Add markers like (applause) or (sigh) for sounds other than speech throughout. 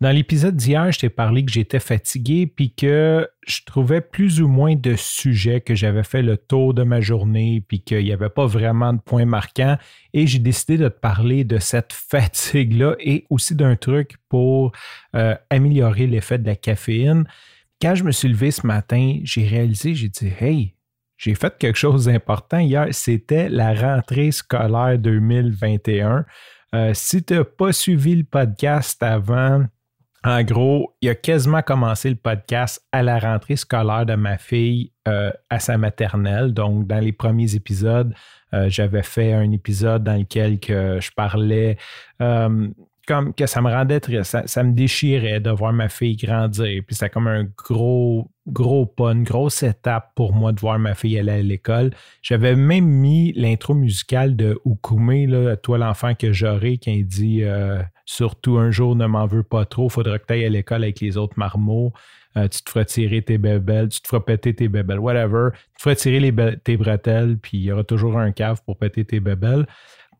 Dans l'épisode d'hier, je t'ai parlé que j'étais fatigué puis que je trouvais plus ou moins de sujets, que j'avais fait le tour de ma journée puis qu'il n'y avait pas vraiment de points marquants. Et j'ai décidé de te parler de cette (laughs) fatigue-là et aussi d'un truc pour euh, améliorer l'effet de la caféine. Quand je me suis levé ce matin, j'ai réalisé, j'ai dit, hey, j'ai fait quelque chose d'important hier. C'était la rentrée scolaire 2021. Euh, si tu n'as pas suivi le podcast avant, en gros, il a quasiment commencé le podcast à la rentrée scolaire de ma fille euh, à sa maternelle. Donc, dans les premiers épisodes, euh, j'avais fait un épisode dans lequel je parlais euh, que ça me rendait triste, ça, me déchirait de voir ma fille grandir. Puis c'était comme un gros, gros pas, une grosse étape pour moi de voir ma fille aller à l'école. J'avais même mis l'intro musicale de Ukume, là, Toi l'enfant que j'aurai, qui dit Surtout un jour, ne m'en veux pas trop, faudra que tu ailles à l'école avec les autres marmots. Euh, tu te feras tirer tes bébelles, tu te feras péter tes bébelles, whatever. Tu te feras tirer tes bretelles, puis il y aura toujours un cave pour péter tes bébelles.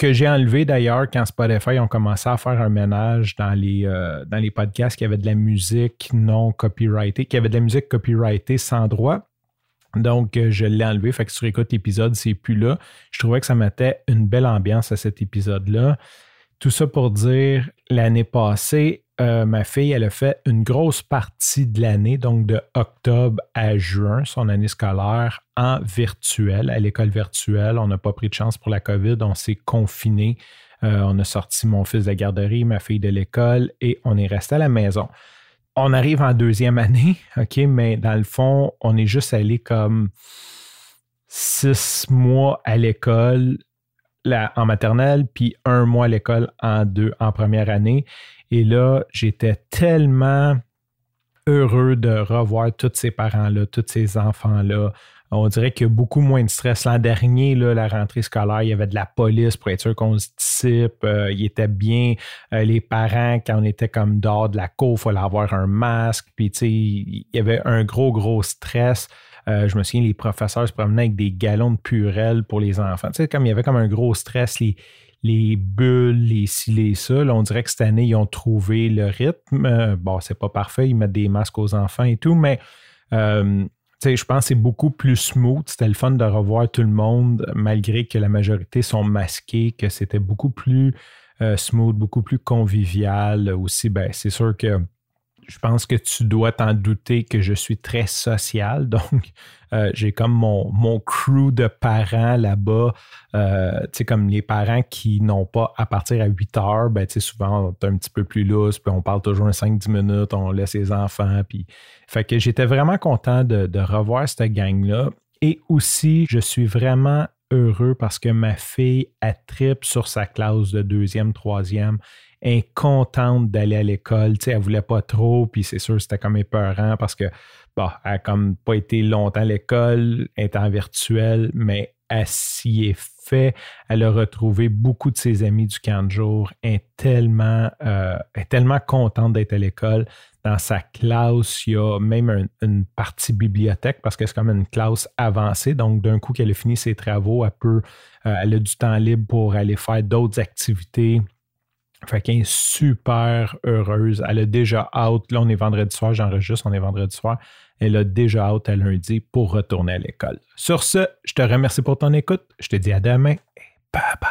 Que j'ai enlevé d'ailleurs quand Spotify ont commencé à faire un ménage dans les, euh, dans les podcasts qui avaient de la musique non copyrightée, qui avait de la musique copyrightée sans droit. Donc, euh, je l'ai enlevé. Fait que si tu réécoutes l'épisode, c'est plus là. Je trouvais que ça mettait une belle ambiance à cet épisode-là. Tout ça pour dire, l'année passée, euh, ma fille, elle a fait une grosse partie de l'année, donc de octobre à juin, son année scolaire, en virtuel, à l'école virtuelle. On n'a pas pris de chance pour la COVID, on s'est confiné. Euh, on a sorti mon fils de la garderie, ma fille de l'école et on est resté à la maison. On arrive en deuxième année, (laughs) OK, mais dans le fond, on est juste allé comme six mois à l'école en maternelle, puis un mois à l'école en deux, en première année. Et là, j'étais tellement heureux de revoir tous ces parents-là, tous ces enfants-là. On dirait qu'il y a beaucoup moins de stress. L'an dernier, là, la rentrée scolaire, il y avait de la police pour être sûr qu'on se dissipe. Euh, il était bien. Euh, les parents, quand on était comme dehors de la cour, il fallait avoir un masque. Puis, tu sais, il y avait un gros, gros stress. Euh, je me souviens, les professeurs se promenaient avec des galons de purelle pour les enfants. Tu sais, comme il y avait comme un gros stress, les, les bulles, les ci, les ça. on dirait que cette année, ils ont trouvé le rythme. Bon, c'est pas parfait, ils mettent des masques aux enfants et tout, mais je pense que c'est beaucoup plus smooth. C'était le fun de revoir tout le monde, malgré que la majorité sont masqués, que c'était beaucoup plus smooth, beaucoup plus convivial. Aussi, ben, c'est sûr que je pense que tu dois t'en douter que je suis très social. (laughs) Donc, euh, j'ai comme mon, mon crew de parents là-bas. Euh, tu sais, comme les parents qui n'ont pas à partir à 8 heures, ben, tu sais, souvent, on est un petit peu plus lousse, puis on parle toujours 5-10 minutes, on laisse les enfants. Puis... Fait que j'étais vraiment content de, de revoir cette gang-là. Et aussi, je suis vraiment heureux parce que ma fille, a tripe sur sa classe de deuxième, troisième est contente d'aller à l'école. Tu sais, elle voulait pas trop, puis c'est sûr, c'était comme épeurant parce que, bon, elle n'a comme pas été longtemps à l'école, étant virtuelle, mais elle s'y est fait. Elle a retrouvé beaucoup de ses amis du camp de jour. Elle est tellement, euh, tellement contente d'être à l'école. Dans sa classe, il y a même une partie bibliothèque parce que c'est comme une classe avancée. Donc, d'un coup qu'elle a fini ses travaux, elle, peut, euh, elle a du temps libre pour aller faire d'autres activités fait qu'elle est super heureuse. Elle a déjà hâte. Là, on est vendredi soir, j'enregistre, on est vendredi soir. Elle a déjà hâte à lundi pour retourner à l'école. Sur ce, je te remercie pour ton écoute. Je te dis à demain et bye bye.